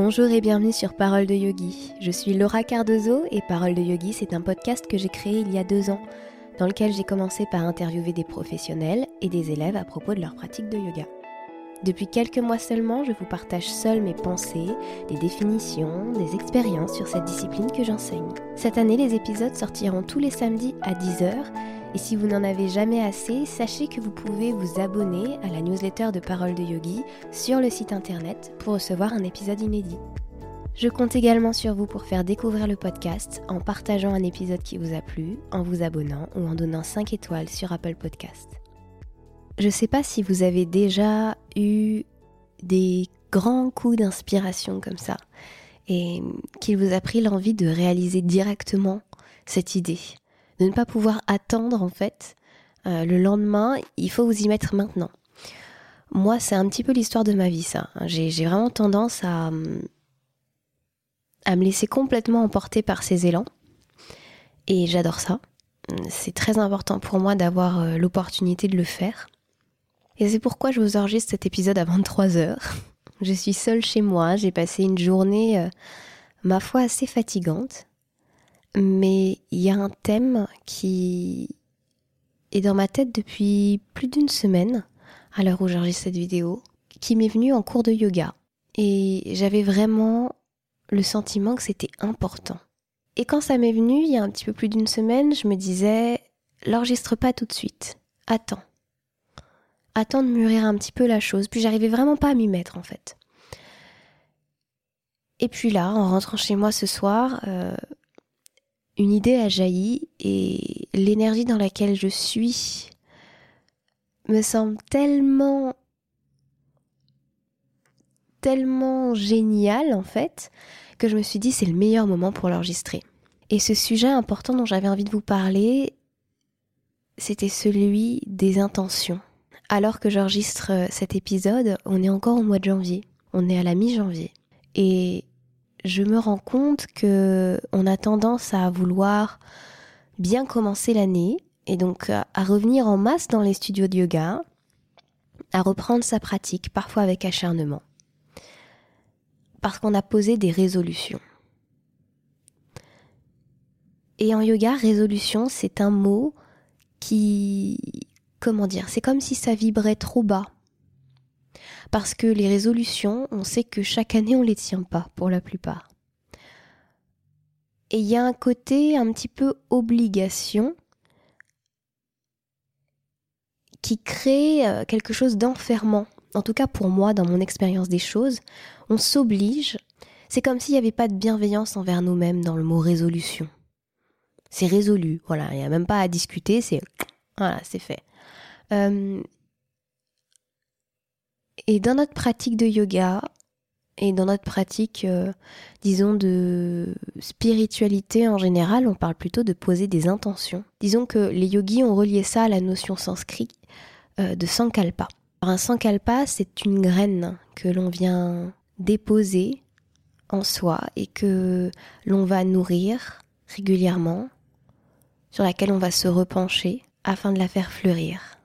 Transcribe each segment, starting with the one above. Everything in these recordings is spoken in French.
Bonjour et bienvenue sur Parole de Yogi. Je suis Laura Cardozo et Parole de Yogi, c'est un podcast que j'ai créé il y a deux ans, dans lequel j'ai commencé par interviewer des professionnels et des élèves à propos de leur pratique de yoga. Depuis quelques mois seulement, je vous partage seul mes pensées, des définitions, des expériences sur cette discipline que j'enseigne. Cette année, les épisodes sortiront tous les samedis à 10h et si vous n'en avez jamais assez, sachez que vous pouvez vous abonner à la newsletter de Parole de Yogi sur le site internet pour recevoir un épisode inédit. Je compte également sur vous pour faire découvrir le podcast en partageant un épisode qui vous a plu, en vous abonnant ou en donnant 5 étoiles sur Apple Podcast. Je ne sais pas si vous avez déjà eu des grands coups d'inspiration comme ça et qu'il vous a pris l'envie de réaliser directement cette idée de ne pas pouvoir attendre en fait euh, le lendemain, il faut vous y mettre maintenant. Moi, c'est un petit peu l'histoire de ma vie, ça. J'ai vraiment tendance à, à me laisser complètement emporter par ces élans. Et j'adore ça. C'est très important pour moi d'avoir euh, l'opportunité de le faire. Et c'est pourquoi je vous enregistre cet épisode à 23 heures. Je suis seule chez moi, j'ai passé une journée, euh, ma foi, assez fatigante mais il y a un thème qui est dans ma tête depuis plus d'une semaine, à l'heure où j'enregistre cette vidéo, qui m'est venu en cours de yoga. Et j'avais vraiment le sentiment que c'était important. Et quand ça m'est venu, il y a un petit peu plus d'une semaine, je me disais, l'enregistre pas tout de suite. Attends. Attends de mûrir un petit peu la chose. Puis j'arrivais vraiment pas à m'y mettre en fait. Et puis là, en rentrant chez moi ce soir, euh, une idée a jailli et l'énergie dans laquelle je suis me semble tellement tellement géniale en fait que je me suis dit c'est le meilleur moment pour l'enregistrer. Et ce sujet important dont j'avais envie de vous parler, c'était celui des intentions. Alors que j'enregistre cet épisode, on est encore au mois de janvier. On est à la mi-janvier. Et je me rends compte que on a tendance à vouloir bien commencer l'année et donc à revenir en masse dans les studios de yoga, à reprendre sa pratique, parfois avec acharnement, parce qu'on a posé des résolutions. Et en yoga, résolution, c'est un mot qui, comment dire, c'est comme si ça vibrait trop bas parce que les résolutions, on sait que chaque année on les tient pas pour la plupart. Et il y a un côté un petit peu obligation qui crée euh, quelque chose d'enfermant. En tout cas pour moi, dans mon expérience des choses, on s'oblige. C'est comme s'il n'y avait pas de bienveillance envers nous-mêmes dans le mot résolution. C'est résolu, voilà, il n'y a même pas à discuter, c'est voilà, c'est fait. Euh, et dans notre pratique de yoga et dans notre pratique, euh, disons, de spiritualité en général, on parle plutôt de poser des intentions. Disons que les yogis ont relié ça à la notion sanskrit euh, de sankalpa. Un sankalpa, c'est une graine que l'on vient déposer en soi et que l'on va nourrir régulièrement, sur laquelle on va se repencher afin de la faire fleurir.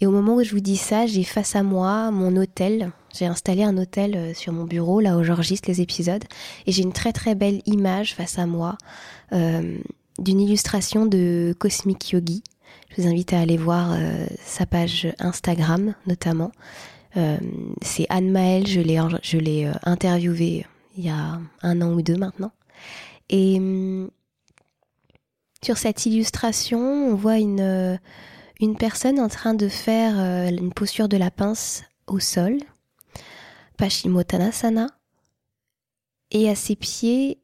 Et au moment où je vous dis ça, j'ai face à moi mon hôtel. J'ai installé un hôtel euh, sur mon bureau, là où j'enregistre les épisodes. Et j'ai une très très belle image face à moi euh, d'une illustration de Cosmic Yogi. Je vous invite à aller voir euh, sa page Instagram notamment. C'est Anne Maël, je l'ai, je l'ai interviewée il y a un an ou deux maintenant. Et hum, sur cette illustration, on voit une une personne en train de faire euh, une posture de la pince au sol, Paschimottanasana, et à ses pieds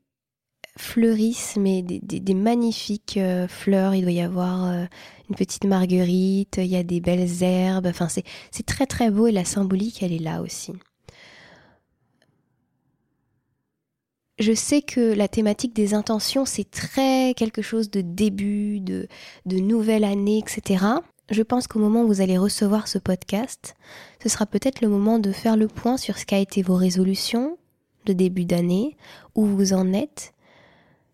fleurissent des, magnifiques euh, fleurs. Il doit y avoir euh, une petite marguerite, il y a des belles herbes. Enfin, c'est très très beau et la symbolique, elle est là aussi. Je sais que la thématique des intentions, c'est très quelque chose de début, de nouvelle année, etc. Je pense qu'au moment où vous allez recevoir ce podcast, ce sera peut-être le moment de faire le point sur ce qu'a été vos résolutions de début d'année, où vous en êtes,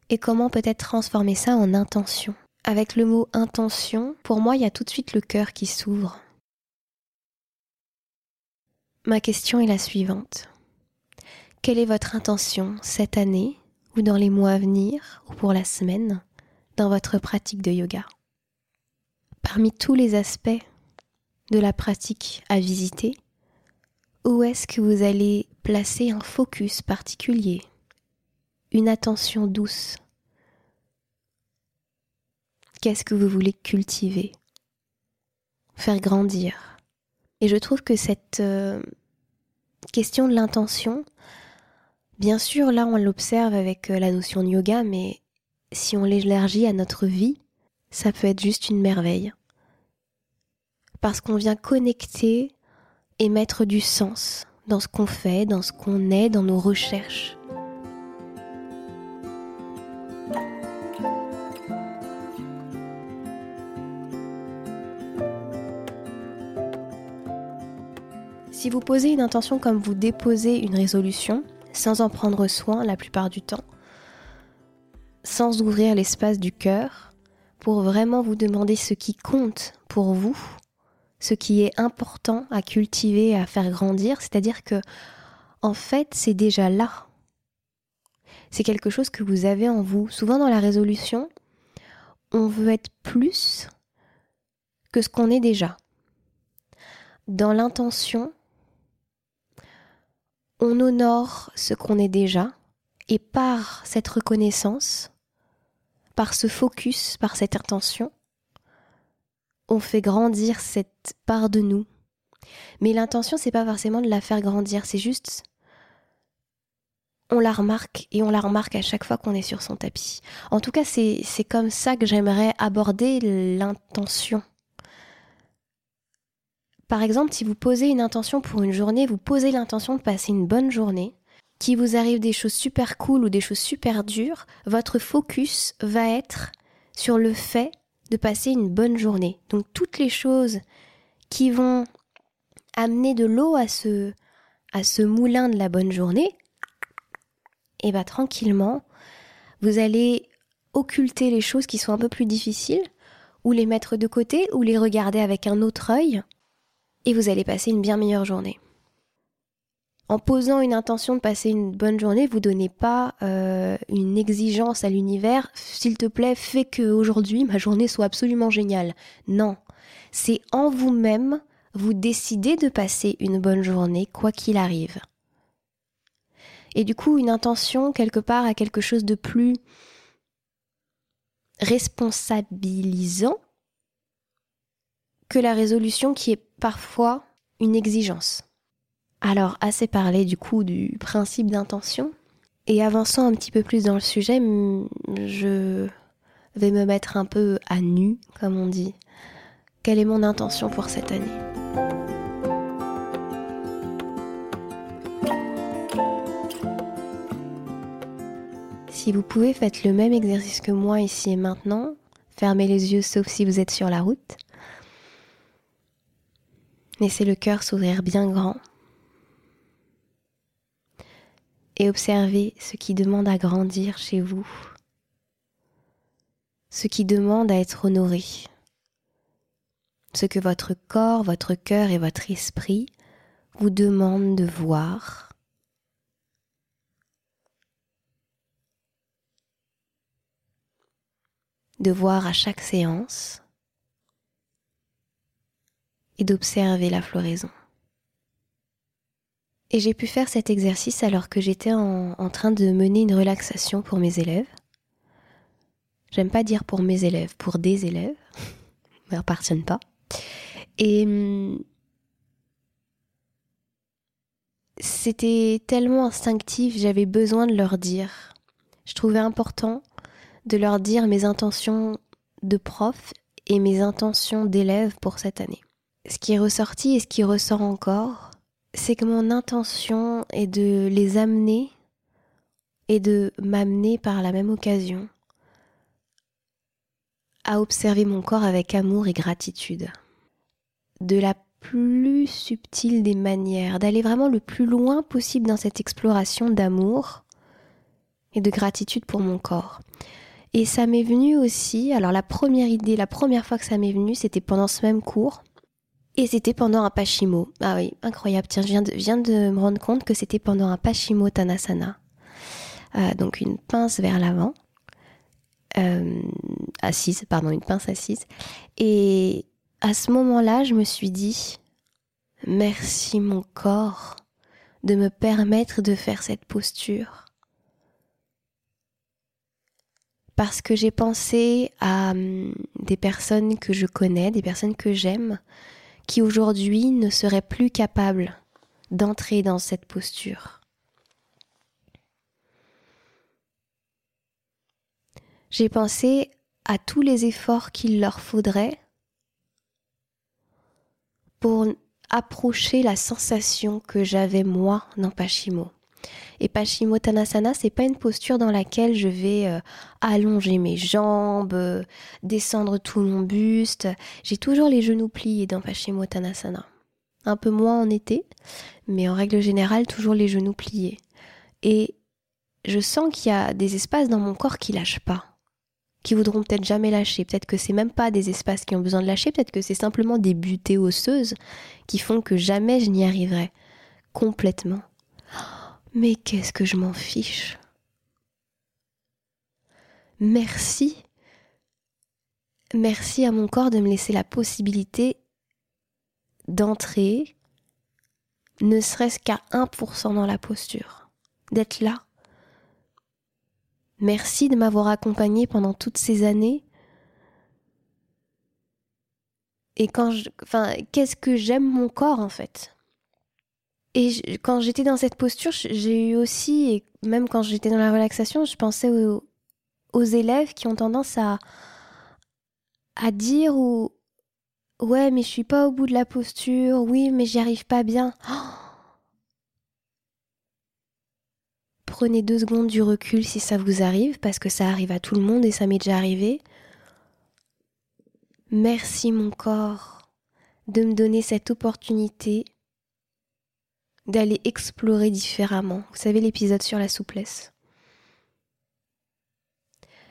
et comment peut-être transformer ça en intention. Avec le mot intention, pour moi, il y a tout de suite le cœur qui s'ouvre. Ma question est la suivante. Quelle est votre intention cette année ou dans les mois à venir ou pour la semaine dans votre pratique de yoga? Parmi tous les aspects de la pratique à visiter, où est-ce que vous allez placer un focus particulier, une attention douce? Qu'est-ce que vous voulez cultiver, faire grandir? Et je trouve que cette euh, question de l'intention, bien sûr, là on l'observe avec euh, la notion de yoga, mais si on l'élargit à notre vie, ça peut être juste une merveille. Parce qu'on vient connecter et mettre du sens dans ce qu'on fait, dans ce qu'on est, dans nos recherches. Si vous posez une intention comme vous déposez une résolution, sans en prendre soin la plupart du temps, sans ouvrir l'espace du cœur, pour vraiment vous demander ce qui compte pour vous, ce qui est important à cultiver, à faire grandir, c'est-à-dire que, en fait, c'est déjà là. C'est quelque chose que vous avez en vous. Souvent dans la résolution, on veut être plus que ce qu'on est déjà. Dans l'intention, on honore ce qu'on est déjà et par cette reconnaissance, par ce focus, par cette intention, on fait grandir cette part de nous. Mais l'intention, c'est pas forcément de la faire grandir, c'est juste on la remarque et on la remarque à chaque fois qu'on est sur son tapis. En tout cas, c'est comme ça que j'aimerais aborder l'intention par exemple, si vous posez une intention pour une journée, vous posez l'intention de passer une bonne journée, qu'il vous arrive des choses super cool ou des choses super dures, votre focus va être sur le fait de passer une bonne journée. Donc toutes les choses qui vont amener de l'eau à ce, à ce moulin de la bonne journée, et eh bien tranquillement, vous allez occulter les choses qui sont un peu plus difficiles, ou les mettre de côté, ou les regarder avec un autre œil, et vous allez passer une bien meilleure journée. En posant une intention de passer une bonne journée, vous donnez pas euh, une exigence à l'univers, s'il te plaît, fais que aujourd'hui ma journée soit absolument géniale. Non, c'est en vous-même, vous décidez de passer une bonne journée quoi qu'il arrive. Et du coup, une intention quelque part à quelque chose de plus responsabilisant que la résolution qui est parfois une exigence. Alors, assez parlé du coup du principe d'intention, et avançant un petit peu plus dans le sujet, je vais me mettre un peu à nu, comme on dit. Quelle est mon intention pour cette année? Si vous pouvez, faites le même exercice que moi ici et maintenant. Fermez les yeux sauf si vous êtes sur la route. Laissez le cœur s'ouvrir bien grand et observez ce qui demande à grandir chez vous, ce qui demande à être honoré, ce que votre corps, votre cœur et votre esprit vous demandent de voir. de voir à chaque séance et d'observer la floraison. Et j'ai pu faire cet exercice alors que j'étais en, train de mener une relaxation pour mes élèves. J'aime pas dire pour mes élèves, pour des élèves, ne m'appartiennent pas. Et hum, c'était tellement instinctif, j'avais besoin de leur dire. Je trouvais important de leur dire mes intentions de prof et mes intentions d'élève pour cette année ce qui est ressorti et ce qui ressort encore, c'est que mon intention est de les amener et de m'amener par la même occasion à observer mon corps avec amour et gratitude. De la plus subtile des manières, d'aller vraiment le plus loin possible dans cette exploration d'amour et de gratitude pour mon corps. Et ça m'est venu aussi, alors la première idée, la première fois que ça m'est venu, c'était pendant ce même cours, Et c'était pendant un Pashimo. Ah oui, incroyable. Tiens, je viens de, me rendre compte que c'était pendant un Pashimo Tanasana. Euh, donc une pince vers l'avant. Euh, assise, pardon, une pince assise. Et à ce moment-là, je me suis dit, merci mon corps de me permettre de faire cette posture. Parce que j'ai pensé à hum, des personnes que je connais, des personnes que j'aime, qui aujourd'hui ne seraient plus capables d'entrer dans cette posture. J'ai pensé à tous les efforts qu'il leur faudrait pour approcher la sensation que j'avais moi dans Pashimo. Et Pashimo Tanasana, c'est pas une posture dans laquelle je vais euh, allonger mes jambes, euh, descendre tout mon buste. J'ai toujours les genoux pliés dans Pashimo Tanasana. Un peu moins en été, mais en règle générale, toujours les genoux pliés. Et je sens qu'il y a des espaces dans mon corps qui lâchent pas qui voudront peut-être jamais lâcher. Peut-être que c'est même pas des espaces qui ont besoin de lâcher, peut-être que c'est simplement des butées osseuses qui font que jamais je n'y arriverai complètement. Mais qu'est-ce que je m'en fiche? Merci. Merci à mon corps de me laisser la possibilité d'entrer, ne serait-ce qu'à 1% dans la posture, d'être là, Merci de m'avoir accompagné pendant toutes ces années. Et quand je, enfin, qu'est-ce que j'aime mon corps en fait? Et quand j'étais dans cette posture, j'ai eu aussi, et même quand j'étais dans la relaxation, je pensais aux, élèves qui ont tendance à, à dire ou ouais mais je suis pas au bout de la posture, oui mais j'y arrive pas bien. Prenez deux secondes du recul si ça vous arrive, parce que ça arrive à tout le monde et ça m'est déjà arrivé. Merci mon corps de me donner cette opportunité d'aller explorer différemment. Vous savez l'épisode sur la souplesse.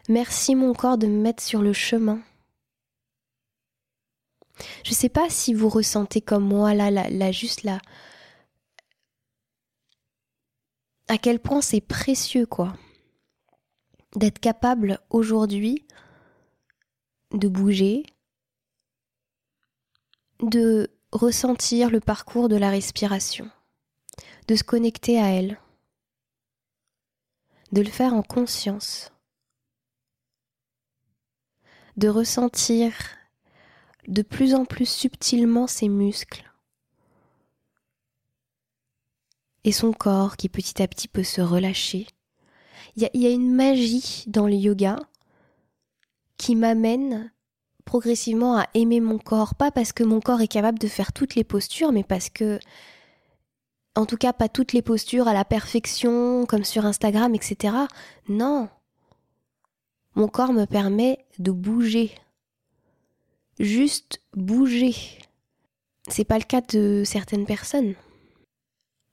Merci mon corps de me mettre sur le chemin. Je ne sais pas si vous ressentez comme moi là, là, là juste là, à quel point c'est précieux, quoi. D'être capable aujourd'hui de bouger, de ressentir le parcours de la respiration, de se connecter à elle, de le faire en conscience, de ressentir de plus en plus subtilement ses muscles, et son corps qui petit à petit peut se relâcher. Il y, a, une magie dans le yoga qui m'amène progressivement à aimer mon corps, pas parce que mon corps est capable de faire toutes les postures, mais parce que, en tout cas, pas toutes les postures à la perfection, comme sur Instagram, etc. Non. Mon corps me permet de bouger. Juste bouger. C'est pas le cas de certaines personnes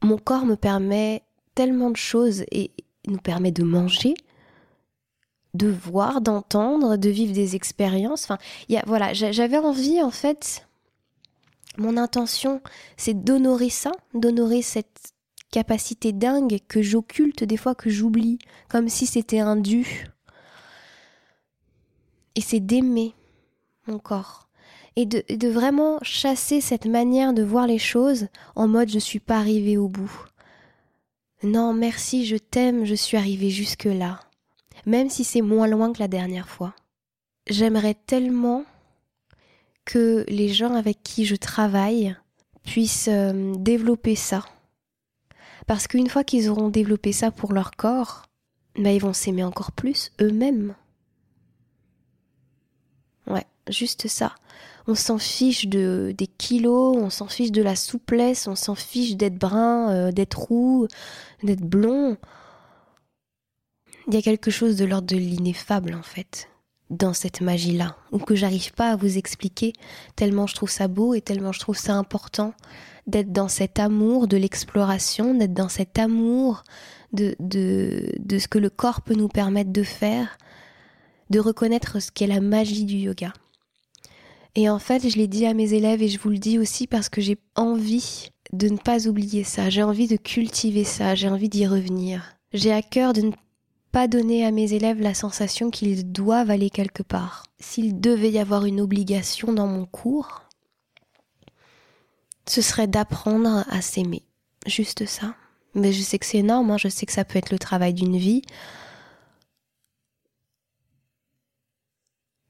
mon corps me permet tellement de choses et nous permet de manger, de voir, d'entendre, de vivre des expériences. Enfin, y a, voilà, j'avais envie en fait. Mon intention, c'est d'honorer ça, d'honorer cette capacité dingue que j'occulte des fois, que j'oublie, comme si c'était un dû. Et c'est d'aimer mon corps et de, vraiment chasser cette manière de voir les choses en mode je suis pas arrivé au bout. Non, merci, je t'aime, je suis arrivé jusque-là, même si c'est moins loin que la dernière fois. J'aimerais tellement que les gens avec qui je travaille puissent euh, développer ça. Parce qu'une fois qu'ils auront développé ça pour leur corps, bah, ils vont s'aimer encore plus eux-mêmes. Ouais, juste ça on s'en fiche de, des kilos, on s'en fiche de la souplesse, on s'en fiche d'être brun, euh, d'être roux, d'être blond. Il y a quelque chose de l'ordre de l'ineffable en fait dans cette magie-là, ou que j'arrive pas à vous expliquer, tellement je trouve ça beau et tellement je trouve ça important d'être dans cet amour de l'exploration, d'être dans cet amour de, de, de ce que le corps peut nous permettre de faire, de reconnaître ce qu'est la magie du yoga. Et en fait, je l'ai dit à mes élèves et je vous le dis aussi parce que j'ai envie de ne pas oublier ça, j'ai envie de cultiver ça, j'ai envie d'y revenir. J'ai à cœur de ne pas donner à mes élèves la sensation qu'ils doivent aller quelque part. S'il devait y avoir une obligation dans mon cours, ce serait d'apprendre à s'aimer. Juste ça. Mais je sais que c'est énorme, hein. je sais que ça peut être le travail d'une vie.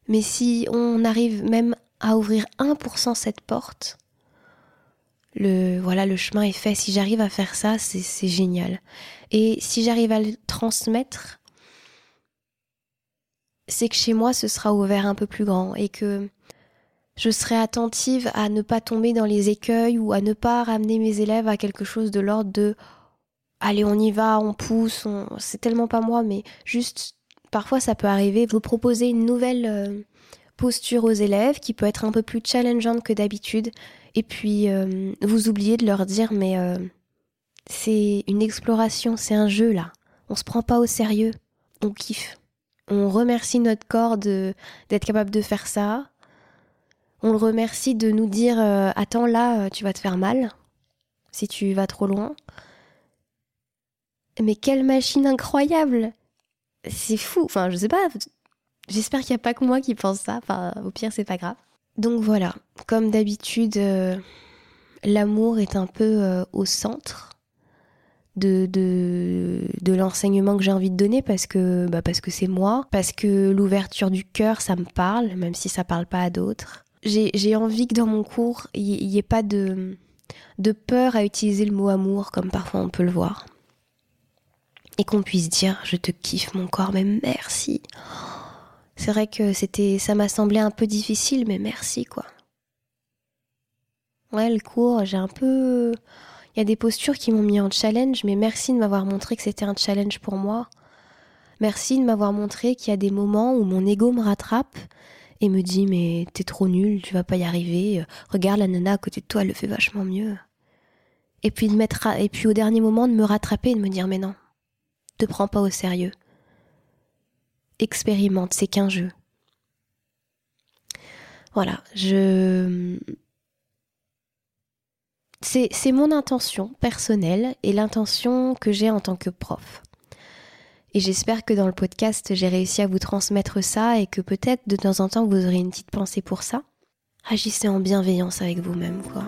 Mais si on arrive même à ouvrir 1% cette porte, le voilà le chemin est fait. Si j'arrive à faire ça, c'est génial. Et si j'arrive à le transmettre, c'est que chez moi ce sera ouvert un peu plus grand et que je serai attentive à ne pas tomber dans les écueils ou à ne pas ramener mes élèves à quelque chose de l'ordre de allez on y va, on pousse, c'est tellement pas moi, mais juste parfois ça peut arriver, vous proposer une nouvelle euh, posture aux élèves qui peut être un peu plus challengeante que d'habitude et puis euh, vous oubliez de leur dire mais euh, c'est une exploration, c'est un jeu là. On se prend pas au sérieux, on kiffe. On remercie notre corps d'être capable de faire ça. On le remercie de nous dire euh, attends là, tu vas te faire mal si tu vas trop loin. Mais quelle machine incroyable C'est fou. Enfin, je sais pas. J'espère qu'il n'y a pas que moi qui pense ça. Enfin, au pire, c'est pas grave. Donc voilà, comme d'habitude, euh, l'amour est un peu euh, au centre de, l'enseignement que j'ai envie de donner parce que bah parce que c'est moi, parce que l'ouverture du cœur, ça me parle, même si ça parle pas à d'autres. J'ai envie que dans mon cours, il n'y ait pas de, de peur à utiliser le mot amour comme parfois on peut le voir. Et qu'on puisse dire je te kiffe mon corps, mais merci. C'est vrai que c'était, ça m'a semblé un peu difficile, mais merci quoi. Ouais, le cours, j'ai un peu. Il y a des postures qui m'ont mis en challenge, mais merci de m'avoir montré que c'était un challenge pour moi. Merci de m'avoir montré qu'il y a des moments où mon ego me rattrape et me dit mais t'es trop nul, tu vas pas y arriver. Regarde la nana à côté de toi, elle le fait vachement mieux. Et puis de mettre et puis au dernier moment de me rattraper et de me dire mais non, te prends pas au sérieux expérimente, c'est qu'un jeu. Voilà, je... C'est mon intention personnelle et l'intention que j'ai en tant que prof. Et j'espère que dans le podcast, j'ai réussi à vous transmettre ça et que peut-être de temps en temps, vous aurez une petite pensée pour ça. Agissez en bienveillance avec vous-même, quoi.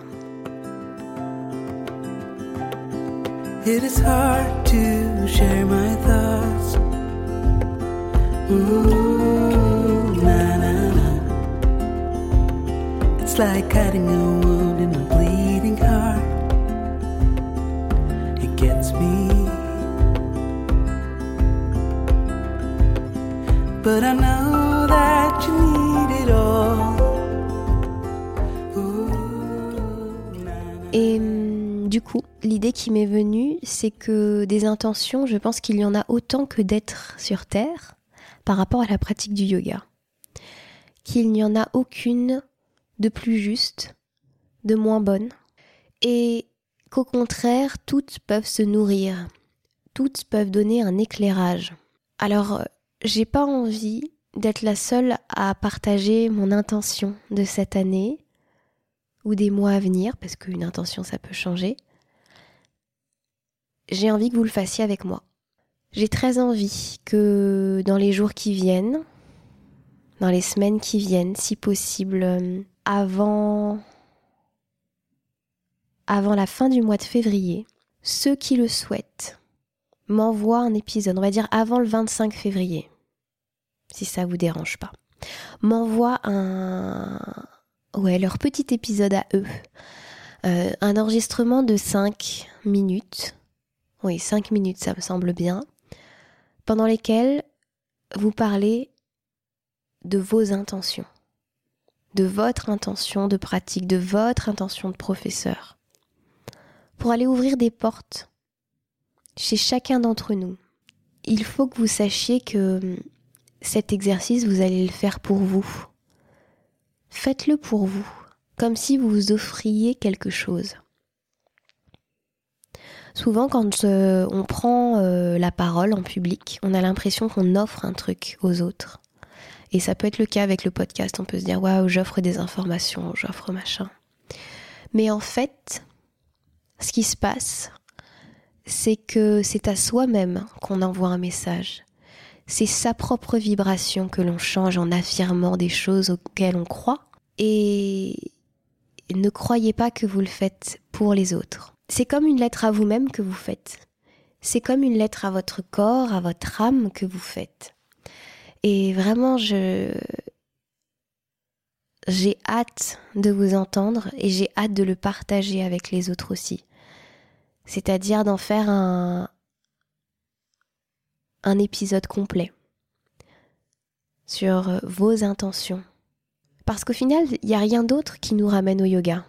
Et du coup, l'idée qui m'est venue, c'est que des intentions, je pense qu'il y en a autant que d'êtres sur Terre par rapport à la pratique du yoga. Qu'il n'y en a aucune de plus juste, de moins bonne, et qu'au contraire, toutes peuvent se nourrir, toutes peuvent donner un éclairage. Alors, j'ai pas envie d'être la seule à partager mon intention de cette année ou des mois à venir, parce qu'une intention ça peut changer. J'ai envie que vous le fassiez avec moi. J'ai très envie que dans les jours qui viennent, dans les semaines qui viennent, si possible, euh, avant, avant la fin du mois de février, ceux qui le souhaitent m'envoient un épisode, on va dire avant le 25 février, si ça vous dérange pas, m'envoient un, ouais, leur petit épisode à eux, euh, un enregistrement de 5 minutes. Oui, 5 minutes, ça me semble bien pendant lesquelles vous parlez de vos intentions, de votre intention de pratique, de votre intention de professeur, pour aller ouvrir des portes chez chacun d'entre nous. Il faut que vous sachiez que hum, cet exercice, vous allez le faire pour vous. Faites-le pour vous, comme si vous vous offriez quelque chose. Souvent, quand euh, on prend euh, la parole en public, on a l'impression qu'on offre un truc aux autres. Et ça peut être le cas avec le podcast. On peut se dire, waouh, j'offre des informations, j'offre machin. Mais en fait, ce qui se passe, c'est que c'est à soi-même qu'on envoie un message. C'est sa propre vibration que l'on change en affirmant des choses auxquelles on croit. Et ne croyez pas que vous le faites pour les autres. C'est comme une lettre à vous-même que vous faites. C'est comme une lettre à votre corps, à votre âme que vous faites. Et vraiment, je, j'ai hâte de vous entendre et j'ai hâte de le partager avec les autres aussi. C'est-à-dire d'en faire un, un épisode complet sur vos intentions. Parce qu'au final, il n'y a rien d'autre qui nous ramène au yoga.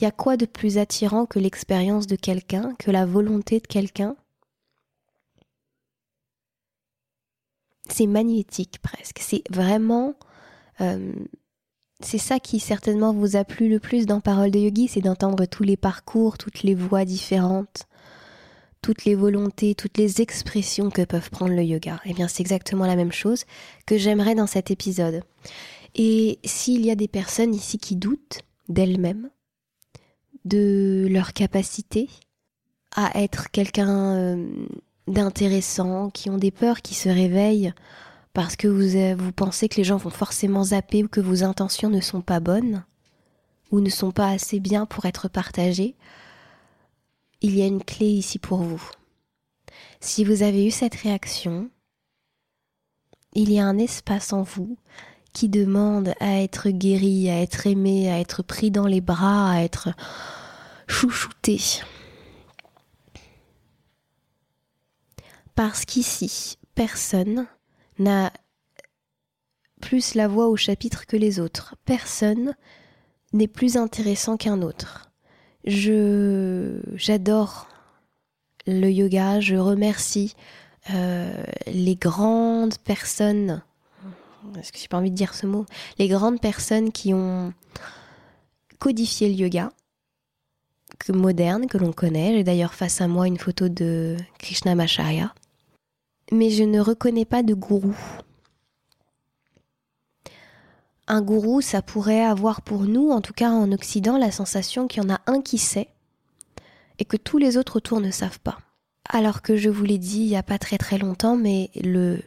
Y a quoi de plus attirant que l'expérience de quelqu'un, que la volonté de quelqu'un? C'est magnétique presque. C'est vraiment... Euh, c'est ça qui certainement vous a plu le plus dans Parole de Yogi, c'est d'entendre tous les parcours, toutes les voix différentes, toutes les volontés, toutes les expressions que peuvent prendre le yoga. Eh bien, c'est exactement la même chose que j'aimerais dans cet épisode. Et s'il y a des personnes ici qui doutent d'elles-mêmes, de leur capacité à être quelqu'un euh, d'intéressant, qui ont des peurs qui se réveillent parce que vous, euh, vous pensez que les gens vont forcément zapper ou que vos intentions ne sont pas bonnes ou ne sont pas assez bien pour être partagées, il y a une clé ici pour vous. Si vous avez eu cette réaction, il y a un espace en vous qui demande à être guéri, à être aimé, à être pris dans les bras, à être chouchouté. Parce qu'ici, personne n'a plus la voix au chapitre que les autres. Personne n'est plus intéressant qu'un autre. J'adore le yoga, je remercie euh, les grandes personnes est-ce que j'ai pas envie de dire ce mot? Les grandes personnes qui ont codifié le yoga, que moderne, que l'on connaît. J'ai d'ailleurs face à moi une photo de Krishna Macharya. Mais je ne reconnais pas de gourou. Un gourou, ça pourrait avoir pour nous, en tout cas en Occident, la sensation qu'il y en a un qui sait et que tous les autres autour ne savent pas. Alors que je vous l'ai dit il n'y a pas très très longtemps, mais le,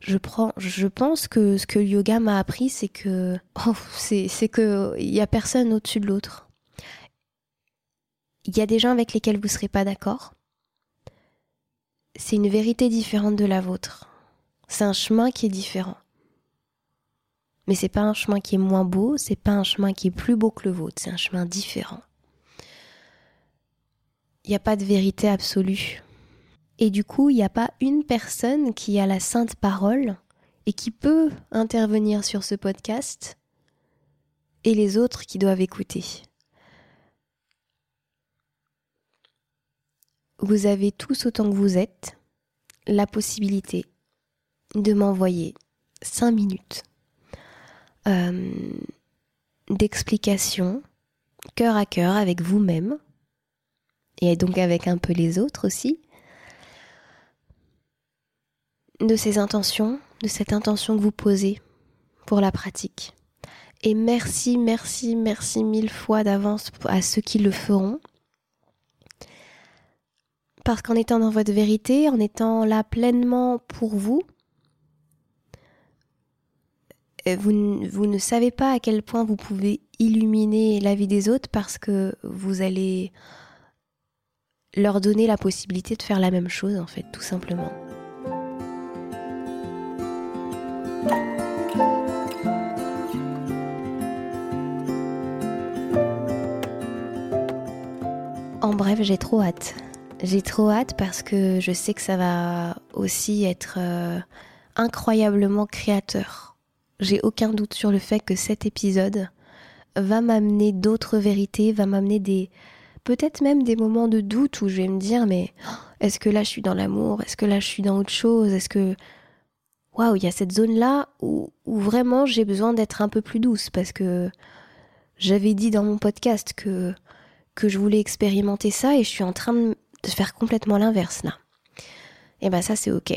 je prends, je pense que ce que le yoga m'a appris, c'est que, oh, c'est, c'est que il y a personne au-dessus de l'autre. Il y a des gens avec lesquels vous serez pas d'accord. C'est une vérité différente de la vôtre. C'est un chemin qui est différent. Mais c'est pas un chemin qui est moins beau, c'est pas un chemin qui est plus beau que le vôtre, c'est un chemin différent. Il n'y a pas de vérité absolue. Et du coup, il n'y a pas une personne qui a la sainte parole et qui peut intervenir sur ce podcast et les autres qui doivent écouter. Vous avez tous autant que vous êtes la possibilité de m'envoyer cinq minutes euh, d'explication cœur à cœur avec vous-même et donc avec un peu les autres aussi de ces intentions, de cette intention que vous posez pour la pratique. Et merci, merci, merci mille fois d'avance à ceux qui le feront. Parce qu'en étant dans votre vérité, en étant là pleinement pour vous, vous, vous, ne savez pas à quel point vous pouvez illuminer la vie des autres parce que vous allez leur donner la possibilité de faire la même chose, en fait, tout simplement. J'ai trop hâte. J'ai trop hâte parce que je sais que ça va aussi être euh, incroyablement créateur. J'ai aucun doute sur le fait que cet épisode va m'amener d'autres vérités, va m'amener des peut-être même des moments de doute où je vais me dire mais oh, est-ce que là je suis dans l'amour, est-ce que là je suis dans autre chose, est-ce que waouh, il y a cette zone-là où, vraiment j'ai besoin d'être un peu plus douce parce que j'avais dit dans mon podcast que, que je voulais expérimenter ça et je suis en train de, faire complètement l'inverse là. Et ben ça c'est ok.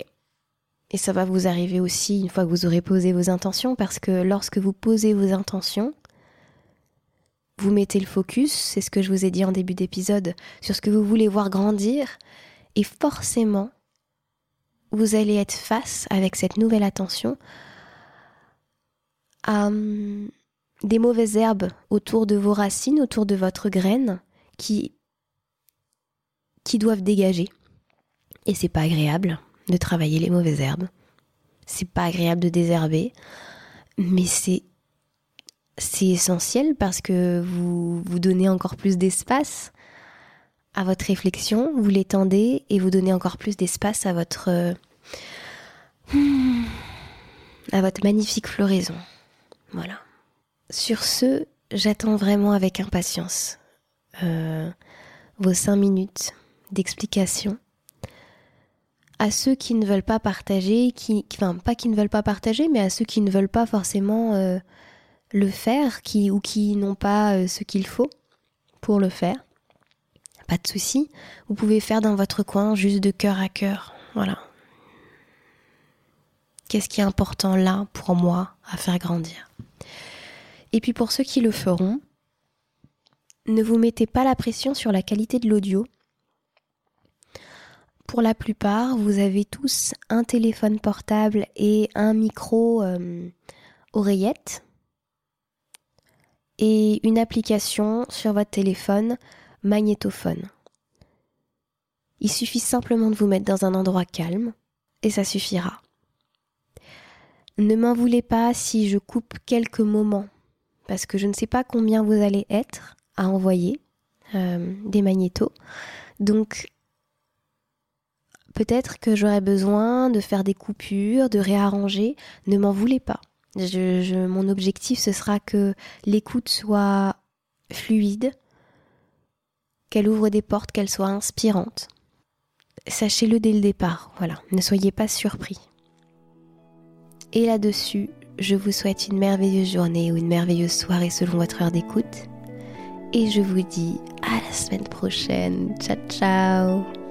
Et ça va vous arriver aussi une fois que vous aurez posé vos intentions, parce que lorsque vous posez vos intentions, vous mettez le focus, c'est ce que je vous ai dit en début d'épisode, sur ce que vous voulez voir grandir, et forcément, vous allez être face avec cette nouvelle attention à hum, des mauvaises herbes autour de vos racines, autour de votre graine, qui, doivent dégager. Et c'est pas agréable de travailler les mauvaises herbes. C'est pas agréable de désherber, mais c'est c'est essentiel parce que vous vous donnez encore plus d'espace à votre réflexion, vous l'étendez et vous donnez encore plus d'espace à votre à votre magnifique floraison. Voilà. Sur ce, j'attends vraiment avec impatience euh, vos cinq minutes d'explication à ceux qui ne veulent pas partager, enfin pas qui ne veulent pas partager, mais à ceux qui ne veulent pas forcément euh, le faire, qui ou qui n'ont pas euh, ce qu'il faut pour le faire. Pas de souci, vous pouvez faire dans votre coin juste de cœur à cœur, voilà. Qu'est-ce qui est important là pour moi à faire grandir? Et puis pour ceux qui le feront, ne vous mettez pas la pression sur la qualité de l'audio pour la plupart, vous avez tous un téléphone portable et un micro euh, oreillette et une application sur votre téléphone magnétophone. Il suffit simplement de vous mettre dans un endroit calme et ça suffira. Ne m'en voulez pas si je coupe quelques moments parce que je ne sais pas combien vous allez être à envoyer euh, des magnétos. Donc Peut-être que j'aurais besoin de faire des coupures, de réarranger. Ne m'en voulez pas. Mon objectif, ce sera que l'écoute soit fluide, qu'elle ouvre des portes, qu'elle soit inspirante. Sachez-le dès le départ, voilà, ne soyez pas surpris. Et là-dessus, je vous souhaite une merveilleuse journée ou une merveilleuse soirée selon votre heure d'écoute. Et je vous dis à la semaine prochaine. Ciao ciao